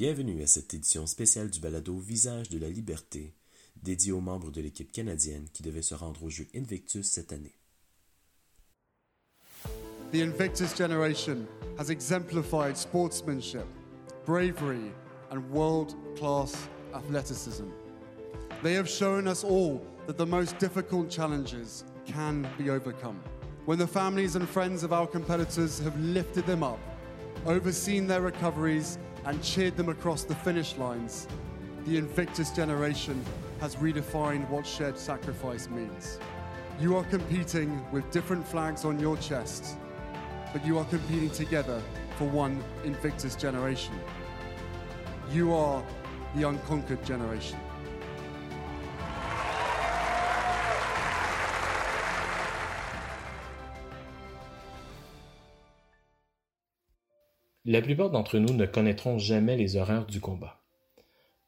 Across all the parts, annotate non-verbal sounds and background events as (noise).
Bienvenue à cette édition spéciale du balado Visage de la liberté, dédié aux membres de l'équipe canadienne qui devait se rendre au jeu Invictus cette année. The Invictus generation has exemplified sportsmanship, bravery, and world class athleticism. They have shown us all that the most difficult challenges can be overcome. When the families and friends of our competitors have lifted them up, overseen their recoveries, and cheered them across the finish lines, the Invictus generation has redefined what shared sacrifice means. You are competing with different flags on your chest, but you are competing together for one Invictus generation. You are the unconquered generation. La plupart d'entre nous ne connaîtront jamais les horreurs du combat.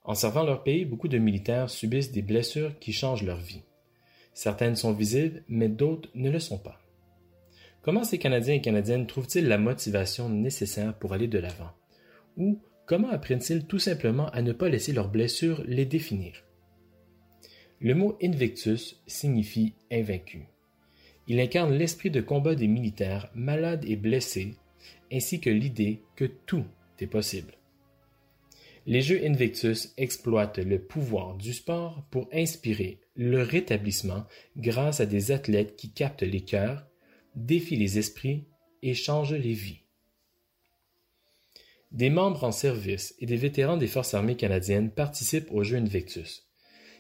En servant leur pays, beaucoup de militaires subissent des blessures qui changent leur vie. Certaines sont visibles, mais d'autres ne le sont pas. Comment ces Canadiens et Canadiennes trouvent-ils la motivation nécessaire pour aller de l'avant? Ou comment apprennent-ils tout simplement à ne pas laisser leurs blessures les définir? Le mot Invictus signifie invaincu. Il incarne l'esprit de combat des militaires malades et blessés ainsi que l'idée que tout est possible. Les Jeux Invictus exploitent le pouvoir du sport pour inspirer le rétablissement grâce à des athlètes qui captent les cœurs, défient les esprits et changent les vies. Des membres en service et des vétérans des Forces armées canadiennes participent aux Jeux Invictus.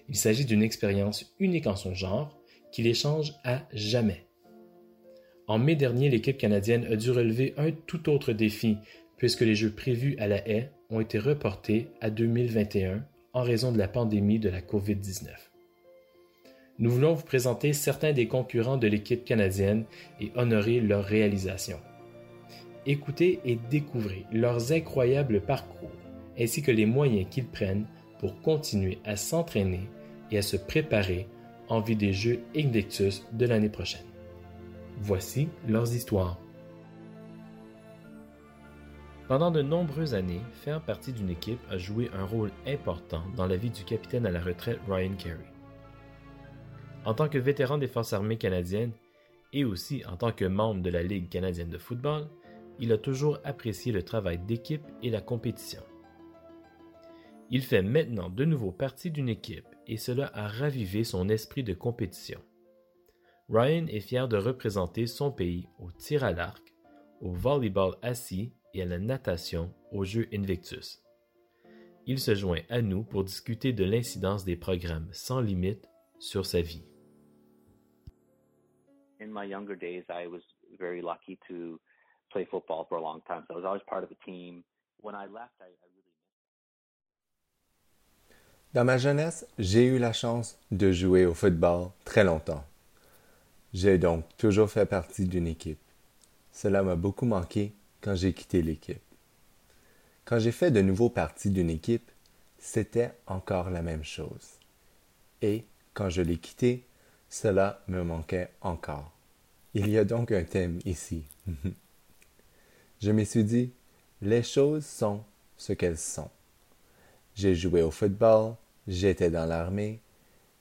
Il s'agit d'une expérience unique en son genre qui les change à jamais. En mai dernier, l'équipe canadienne a dû relever un tout autre défi, puisque les Jeux prévus à la haie ont été reportés à 2021 en raison de la pandémie de la COVID-19. Nous voulons vous présenter certains des concurrents de l'équipe canadienne et honorer leur réalisation. Écoutez et découvrez leurs incroyables parcours ainsi que les moyens qu'ils prennent pour continuer à s'entraîner et à se préparer en vue des Jeux Invictus de l'année prochaine. Voici leurs histoires. Pendant de nombreuses années, faire partie d'une équipe a joué un rôle important dans la vie du capitaine à la retraite Ryan Carey. En tant que vétéran des Forces armées canadiennes et aussi en tant que membre de la Ligue canadienne de football, il a toujours apprécié le travail d'équipe et la compétition. Il fait maintenant de nouveau partie d'une équipe et cela a ravivé son esprit de compétition. Ryan est fier de représenter son pays au tir à l'arc, au volleyball assis et à la natation aux Jeux Invictus. Il se joint à nous pour discuter de l'incidence des programmes sans limite sur sa vie. In my younger days, I was very lucky to play football for a long time, so I was always part of a team. When I left, I, I really Dans ma jeunesse, j'ai eu la chance de jouer au football très longtemps. J'ai donc toujours fait partie d'une équipe. Cela m'a beaucoup manqué quand j'ai quitté l'équipe. Quand j'ai fait de nouveau partie d'une équipe, c'était encore la même chose. Et quand je l'ai quitté, cela me manquait encore. Il y a donc un thème ici. (laughs) je me suis dit, les choses sont ce qu'elles sont. J'ai joué au football, j'étais dans l'armée,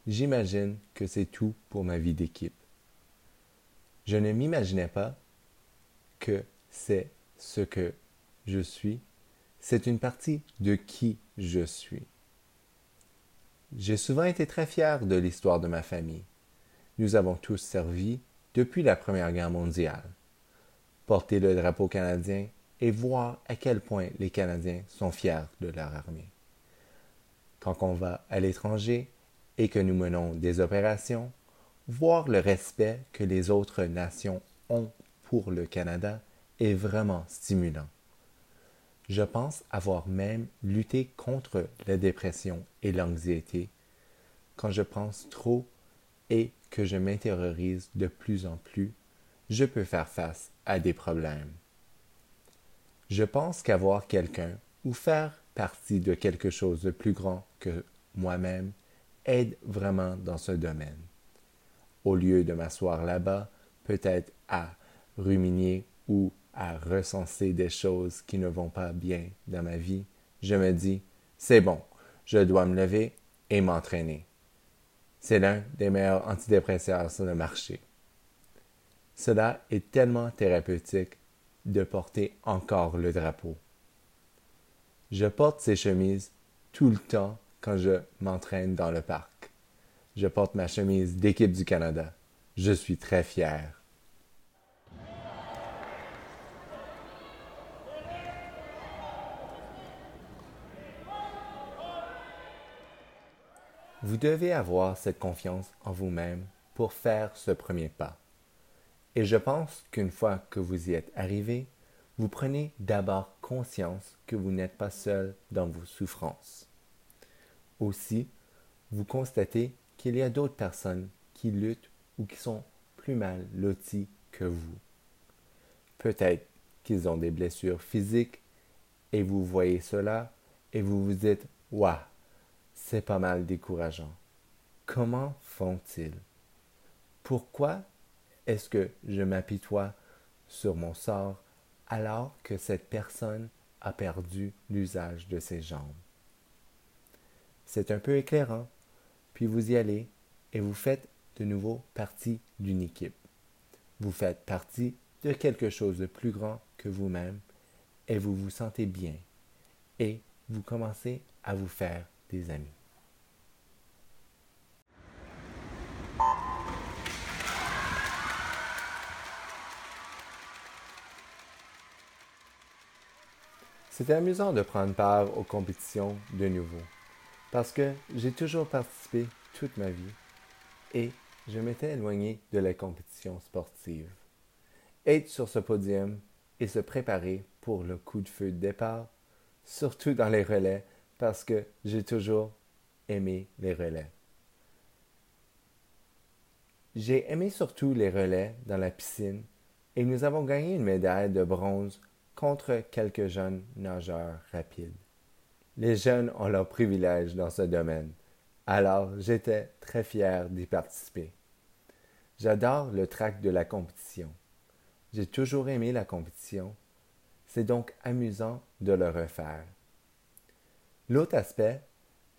j'imagine que c'est tout pour ma vie d'équipe. Je ne m'imaginais pas que c'est ce que je suis. C'est une partie de qui je suis. J'ai souvent été très fier de l'histoire de ma famille. Nous avons tous servi depuis la Première Guerre mondiale. Porter le drapeau canadien et voir à quel point les Canadiens sont fiers de leur armée. Quand on va à l'étranger et que nous menons des opérations, voir le respect que les autres nations ont pour le Canada est vraiment stimulant. Je pense avoir même lutté contre la dépression et l'anxiété quand je pense trop et que je m'intériorise de plus en plus, je peux faire face à des problèmes. Je pense qu'avoir quelqu'un ou faire partie de quelque chose de plus grand que moi-même aide vraiment dans ce domaine au lieu de m'asseoir là-bas, peut-être à ruminer ou à recenser des choses qui ne vont pas bien dans ma vie, je me dis, c'est bon, je dois me lever et m'entraîner. C'est l'un des meilleurs antidépresseurs sur le marché. Cela est tellement thérapeutique de porter encore le drapeau. Je porte ces chemises tout le temps quand je m'entraîne dans le parc. Je porte ma chemise d'équipe du Canada. Je suis très fier. Vous devez avoir cette confiance en vous-même pour faire ce premier pas. Et je pense qu'une fois que vous y êtes arrivé, vous prenez d'abord conscience que vous n'êtes pas seul dans vos souffrances. Aussi, vous constatez qu'il y a d'autres personnes qui luttent ou qui sont plus mal loties que vous. Peut-être qu'ils ont des blessures physiques et vous voyez cela et vous vous dites Waouh, c'est pas mal décourageant. Comment font-ils? Pourquoi est-ce que je m'apitoie sur mon sort alors que cette personne a perdu l'usage de ses jambes? C'est un peu éclairant, puis vous y allez et vous faites de nouveau partie d'une équipe. Vous faites partie de quelque chose de plus grand que vous-même et vous vous sentez bien et vous commencez à vous faire des amis. C'était amusant de prendre part aux compétitions de nouveau, parce que j'ai toujours participé toute ma vie et je m'étais éloigné de la compétition sportive. Être sur ce podium et se préparer pour le coup de feu de départ, surtout dans les relais, parce que j'ai toujours aimé les relais. J'ai aimé surtout les relais dans la piscine et nous avons gagné une médaille de bronze contre quelques jeunes nageurs rapides. Les jeunes ont leurs privilèges dans ce domaine, alors j'étais très fier d'y participer. J'adore le track de la compétition. J'ai toujours aimé la compétition. C'est donc amusant de le refaire. L'autre aspect,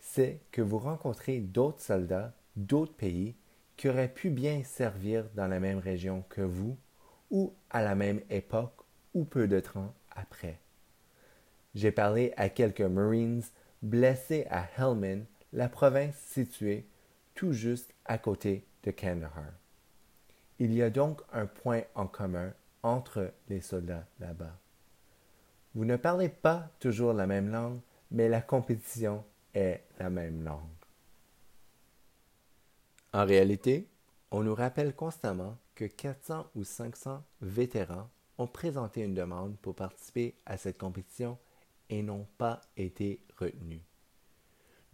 c'est que vous rencontrez d'autres soldats d'autres pays qui auraient pu bien servir dans la même région que vous ou à la même époque ou peu de temps après. J'ai parlé à quelques Marines blessés à Helmand, la province située tout juste à côté de Kandahar. Il y a donc un point en commun entre les soldats là-bas. Vous ne parlez pas toujours la même langue, mais la compétition est la même langue. En réalité, on nous rappelle constamment que 400 ou 500 vétérans ont présenté une demande pour participer à cette compétition et n'ont pas été retenus.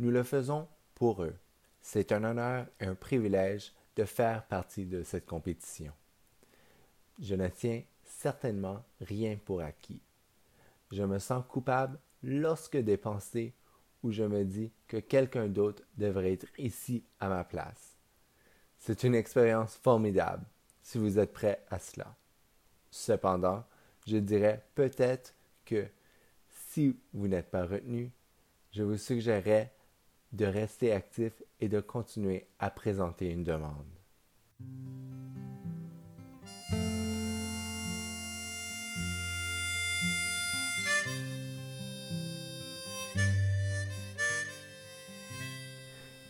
Nous le faisons pour eux. C'est un honneur et un privilège de faire partie de cette compétition. Je ne tiens certainement rien pour acquis. Je me sens coupable lorsque des pensées où je me dis que quelqu'un d'autre devrait être ici à ma place. C'est une expérience formidable si vous êtes prêt à cela. Cependant, je dirais peut-être que si vous n'êtes pas retenu, je vous suggérerais de rester actif et de continuer à présenter une demande.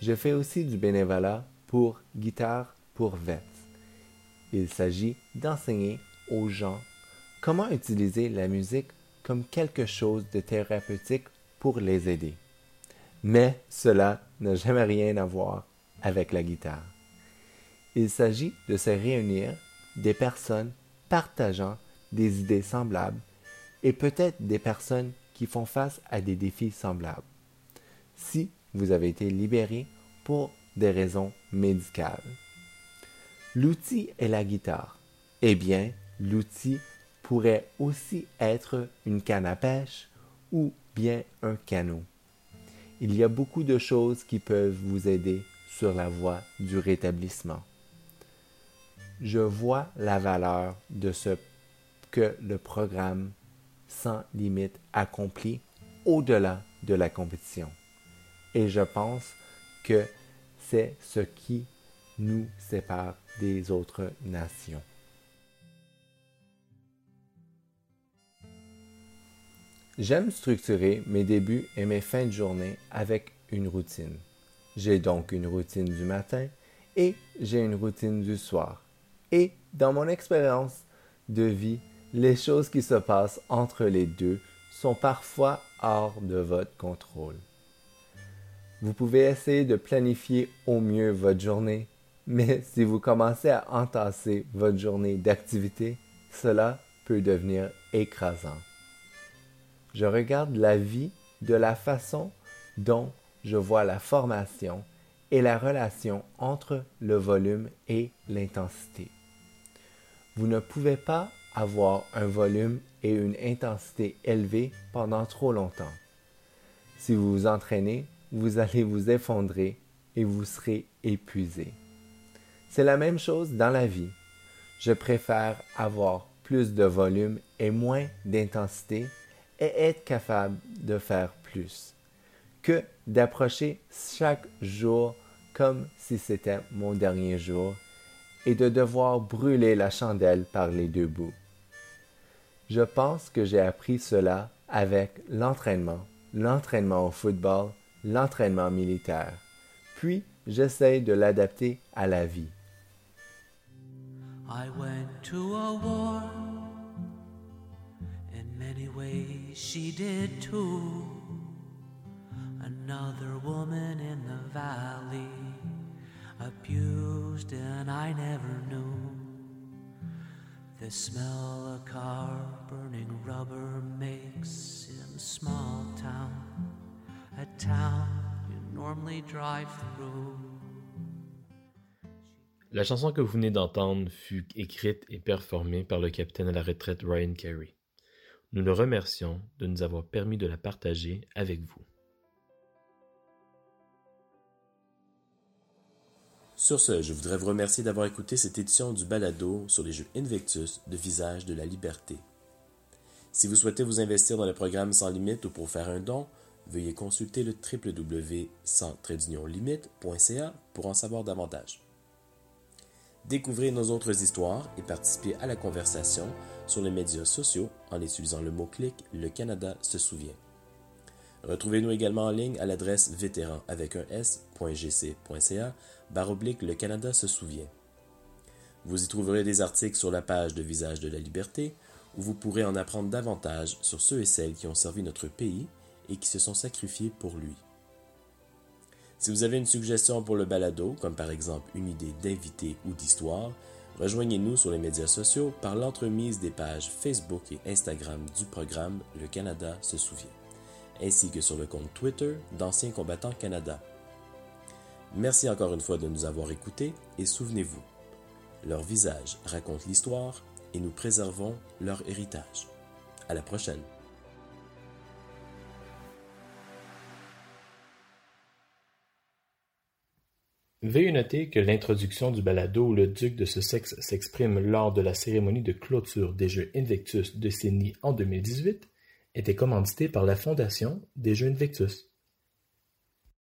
Je fais aussi du bénévolat pour Guitare pour Vets. Il s'agit d'enseigner aux gens comment utiliser la musique comme quelque chose de thérapeutique pour les aider. Mais cela n'a jamais rien à voir avec la guitare. Il s'agit de se réunir des personnes partageant des idées semblables et peut-être des personnes qui font face à des défis semblables. Si vous avez été libéré pour des raisons médicales. L'outil est la guitare. Eh bien, l'outil pourrait aussi être une canne à pêche ou bien un canot. Il y a beaucoup de choses qui peuvent vous aider sur la voie du rétablissement. Je vois la valeur de ce que le programme sans limite accomplit au-delà de la compétition. Et je pense que c'est ce qui nous sépare des autres nations. J'aime structurer mes débuts et mes fins de journée avec une routine. J'ai donc une routine du matin et j'ai une routine du soir. Et dans mon expérience de vie, les choses qui se passent entre les deux sont parfois hors de votre contrôle. Vous pouvez essayer de planifier au mieux votre journée, mais si vous commencez à entasser votre journée d'activité, cela peut devenir écrasant. Je regarde la vie de la façon dont je vois la formation et la relation entre le volume et l'intensité. Vous ne pouvez pas avoir un volume et une intensité élevée pendant trop longtemps. Si vous vous entraînez, vous allez vous effondrer et vous serez épuisé. C'est la même chose dans la vie. Je préfère avoir plus de volume et moins d'intensité et être capable de faire plus que d'approcher chaque jour comme si c'était mon dernier jour et de devoir brûler la chandelle par les deux bouts. Je pense que j'ai appris cela avec l'entraînement, l'entraînement au football, l'entraînement militaire. Puis j'essaie de l'adapter à la vie. I went to a war. Ways, she did too. Another woman in the valley, abused, and I never knew. The smell a car burning rubber makes in a small town, a town you normally drive through. La chanson que vous venez d'entendre fut écrite et performée par le capitaine à la retraite Ryan Carey. Nous le remercions de nous avoir permis de la partager avec vous. Sur ce, je voudrais vous remercier d'avoir écouté cette édition du balado sur les jeux Invictus de Visage de la Liberté. Si vous souhaitez vous investir dans le programme Sans Limite ou pour faire un don, veuillez consulter le www.sans-limite.ca pour en savoir davantage. Découvrez nos autres histoires et participez à la conversation sur les médias sociaux en utilisant le mot-clic Le Canada se souvient. Retrouvez-nous également en ligne à l'adresse vétéran avec un s.gc.ca baroblique Le Canada se souvient. Vous y trouverez des articles sur la page de Visage de la Liberté où vous pourrez en apprendre davantage sur ceux et celles qui ont servi notre pays et qui se sont sacrifiés pour lui. Si vous avez une suggestion pour le balado, comme par exemple une idée d'invité ou d'histoire, rejoignez-nous sur les médias sociaux par l'entremise des pages Facebook et Instagram du programme Le Canada se souvient, ainsi que sur le compte Twitter d'Anciens combattants Canada. Merci encore une fois de nous avoir écoutés et souvenez-vous, leur visage raconte l'histoire et nous préservons leur héritage. À la prochaine. Veuillez noter que l'introduction du balado où le duc de Sussex s'exprime lors de la cérémonie de clôture des Jeux Invictus de Sydney en 2018 était commanditée par la Fondation des Jeux Invictus.